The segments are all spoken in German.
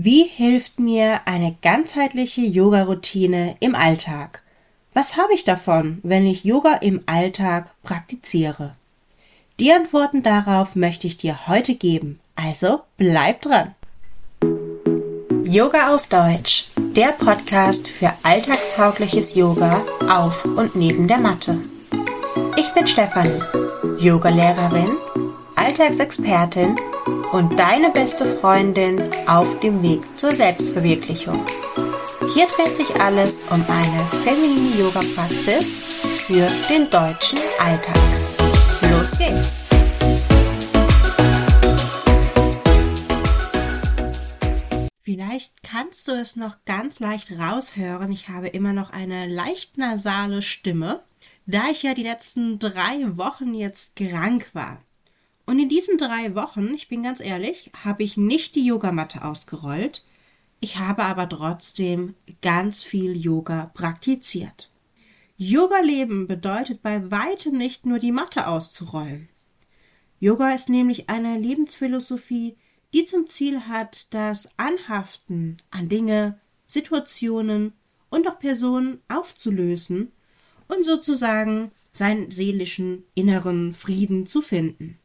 Wie hilft mir eine ganzheitliche Yoga-Routine im Alltag? Was habe ich davon, wenn ich Yoga im Alltag praktiziere? Die Antworten darauf möchte ich dir heute geben, also bleib dran. Yoga auf Deutsch, der Podcast für alltagstaugliches Yoga auf und neben der Matte. Ich bin Stefanie, Yogalehrerin, Alltagsexpertin und deine beste Freundin auf dem Weg zur Selbstverwirklichung. Hier dreht sich alles um eine feminine Yoga-Praxis für den deutschen Alltag. Los geht's! Vielleicht kannst du es noch ganz leicht raushören. Ich habe immer noch eine leicht nasale Stimme, da ich ja die letzten drei Wochen jetzt krank war. Und in diesen drei Wochen, ich bin ganz ehrlich, habe ich nicht die Yogamatte ausgerollt. Ich habe aber trotzdem ganz viel Yoga praktiziert. Yoga-Leben bedeutet bei weitem nicht nur die Matte auszurollen. Yoga ist nämlich eine Lebensphilosophie, die zum Ziel hat, das Anhaften an Dinge, Situationen und auch Personen aufzulösen und sozusagen seinen seelischen inneren Frieden zu finden.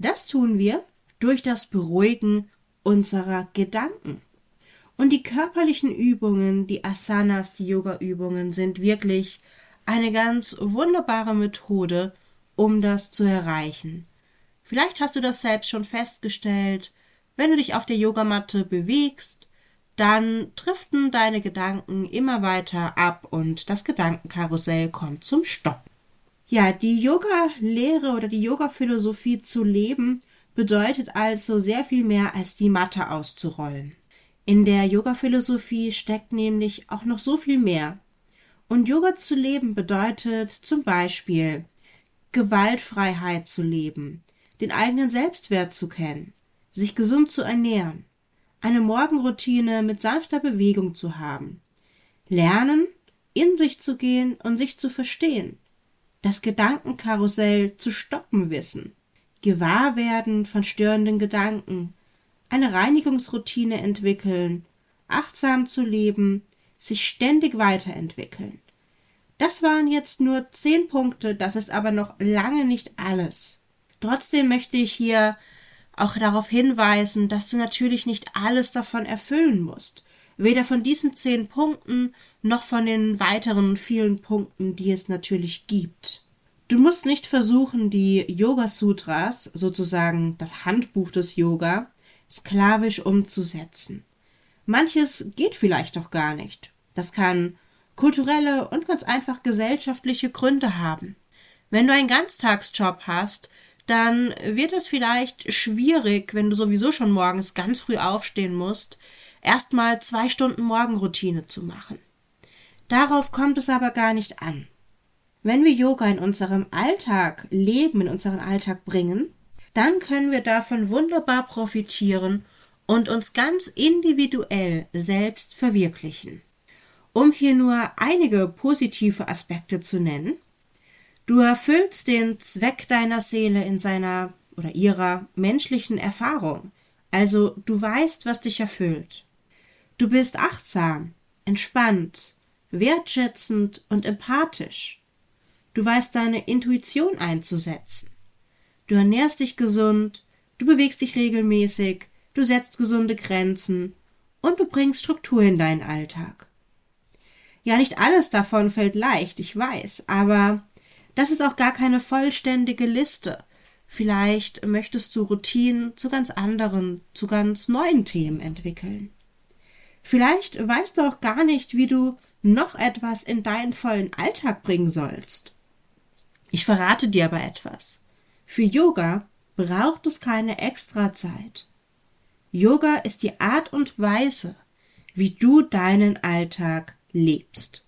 Das tun wir durch das Beruhigen unserer Gedanken. Und die körperlichen Übungen, die Asanas, die Yoga-Übungen sind wirklich eine ganz wunderbare Methode, um das zu erreichen. Vielleicht hast du das selbst schon festgestellt. Wenn du dich auf der Yogamatte bewegst, dann driften deine Gedanken immer weiter ab und das Gedankenkarussell kommt zum Stopp. Ja, die Yoga-Lehre oder die Yoga-Philosophie zu leben bedeutet also sehr viel mehr als die Matte auszurollen. In der Yoga-Philosophie steckt nämlich auch noch so viel mehr. Und Yoga zu leben bedeutet zum Beispiel Gewaltfreiheit zu leben, den eigenen Selbstwert zu kennen, sich gesund zu ernähren, eine Morgenroutine mit sanfter Bewegung zu haben, lernen, in sich zu gehen und sich zu verstehen, das Gedankenkarussell zu stoppen wissen, Gewahrwerden von störenden Gedanken, eine Reinigungsroutine entwickeln, achtsam zu leben, sich ständig weiterentwickeln. Das waren jetzt nur zehn Punkte, das ist aber noch lange nicht alles. Trotzdem möchte ich hier auch darauf hinweisen, dass du natürlich nicht alles davon erfüllen musst. Weder von diesen zehn Punkten noch von den weiteren vielen Punkten, die es natürlich gibt. Du musst nicht versuchen, die Yoga Sutras, sozusagen das Handbuch des Yoga, sklavisch umzusetzen. Manches geht vielleicht auch gar nicht. Das kann kulturelle und ganz einfach gesellschaftliche Gründe haben. Wenn du einen Ganztagsjob hast, dann wird es vielleicht schwierig, wenn du sowieso schon morgens ganz früh aufstehen musst, erstmal zwei Stunden Morgenroutine zu machen. Darauf kommt es aber gar nicht an. Wenn wir Yoga in unserem Alltag leben, in unseren Alltag bringen, dann können wir davon wunderbar profitieren und uns ganz individuell selbst verwirklichen. Um hier nur einige positive Aspekte zu nennen, du erfüllst den Zweck deiner Seele in seiner oder ihrer menschlichen Erfahrung, also du weißt, was dich erfüllt. Du bist achtsam, entspannt, wertschätzend und empathisch. Du weißt deine Intuition einzusetzen. Du ernährst dich gesund, du bewegst dich regelmäßig, du setzt gesunde Grenzen und du bringst Struktur in deinen Alltag. Ja, nicht alles davon fällt leicht, ich weiß, aber das ist auch gar keine vollständige Liste. Vielleicht möchtest du Routinen zu ganz anderen, zu ganz neuen Themen entwickeln. Vielleicht weißt du auch gar nicht, wie du noch etwas in deinen vollen Alltag bringen sollst. Ich verrate dir aber etwas. Für Yoga braucht es keine Extrazeit. Yoga ist die Art und Weise, wie du deinen Alltag lebst.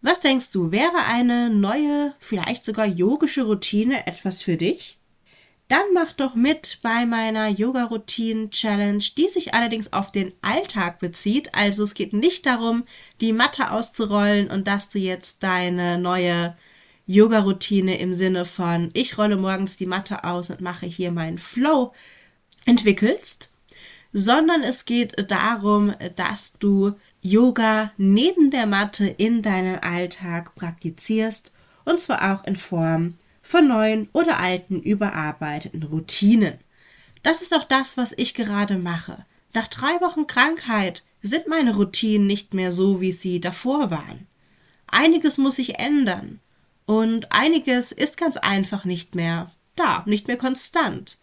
Was denkst du, wäre eine neue, vielleicht sogar yogische Routine etwas für dich? Dann mach doch mit bei meiner Yoga-Routinen-Challenge, die sich allerdings auf den Alltag bezieht. Also es geht nicht darum, die Matte auszurollen und dass du jetzt deine neue Yoga-Routine im Sinne von ich rolle morgens die Matte aus und mache hier meinen Flow entwickelst, sondern es geht darum, dass du Yoga neben der Matte in deinem Alltag praktizierst und zwar auch in Form von neuen oder alten überarbeiteten Routinen. Das ist auch das, was ich gerade mache. Nach drei Wochen Krankheit sind meine Routinen nicht mehr so, wie sie davor waren. Einiges muss sich ändern und einiges ist ganz einfach nicht mehr da, nicht mehr konstant.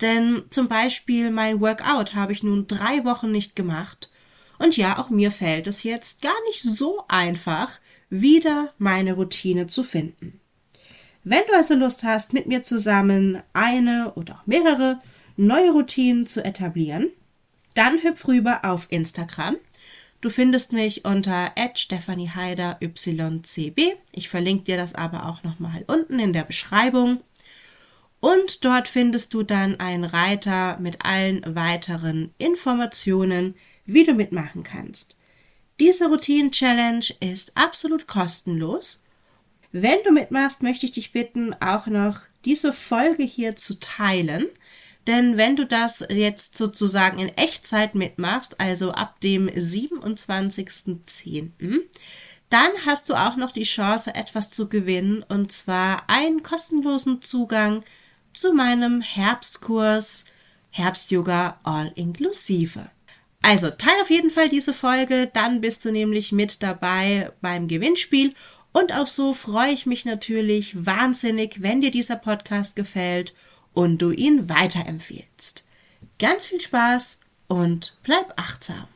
Denn zum Beispiel mein Workout habe ich nun drei Wochen nicht gemacht. Und ja, auch mir fällt es jetzt gar nicht so einfach, wieder meine Routine zu finden. Wenn du also Lust hast, mit mir zusammen eine oder auch mehrere neue Routinen zu etablieren, dann hüpf rüber auf Instagram. Du findest mich unter @stephanieheider_ycb. Ich verlinke dir das aber auch nochmal unten in der Beschreibung. Und dort findest du dann einen Reiter mit allen weiteren Informationen, wie du mitmachen kannst. Diese Routinen-Challenge ist absolut kostenlos. Wenn du mitmachst, möchte ich dich bitten, auch noch diese Folge hier zu teilen. Denn wenn du das jetzt sozusagen in Echtzeit mitmachst, also ab dem 27.10., dann hast du auch noch die Chance, etwas zu gewinnen, und zwar einen kostenlosen Zugang zu meinem Herbstkurs Herbst-Yoga All Inklusive. Also teil auf jeden Fall diese Folge, dann bist du nämlich mit dabei beim Gewinnspiel und auch so freue ich mich natürlich wahnsinnig, wenn dir dieser Podcast gefällt und du ihn weiterempfiehlst. Ganz viel Spaß und bleib achtsam.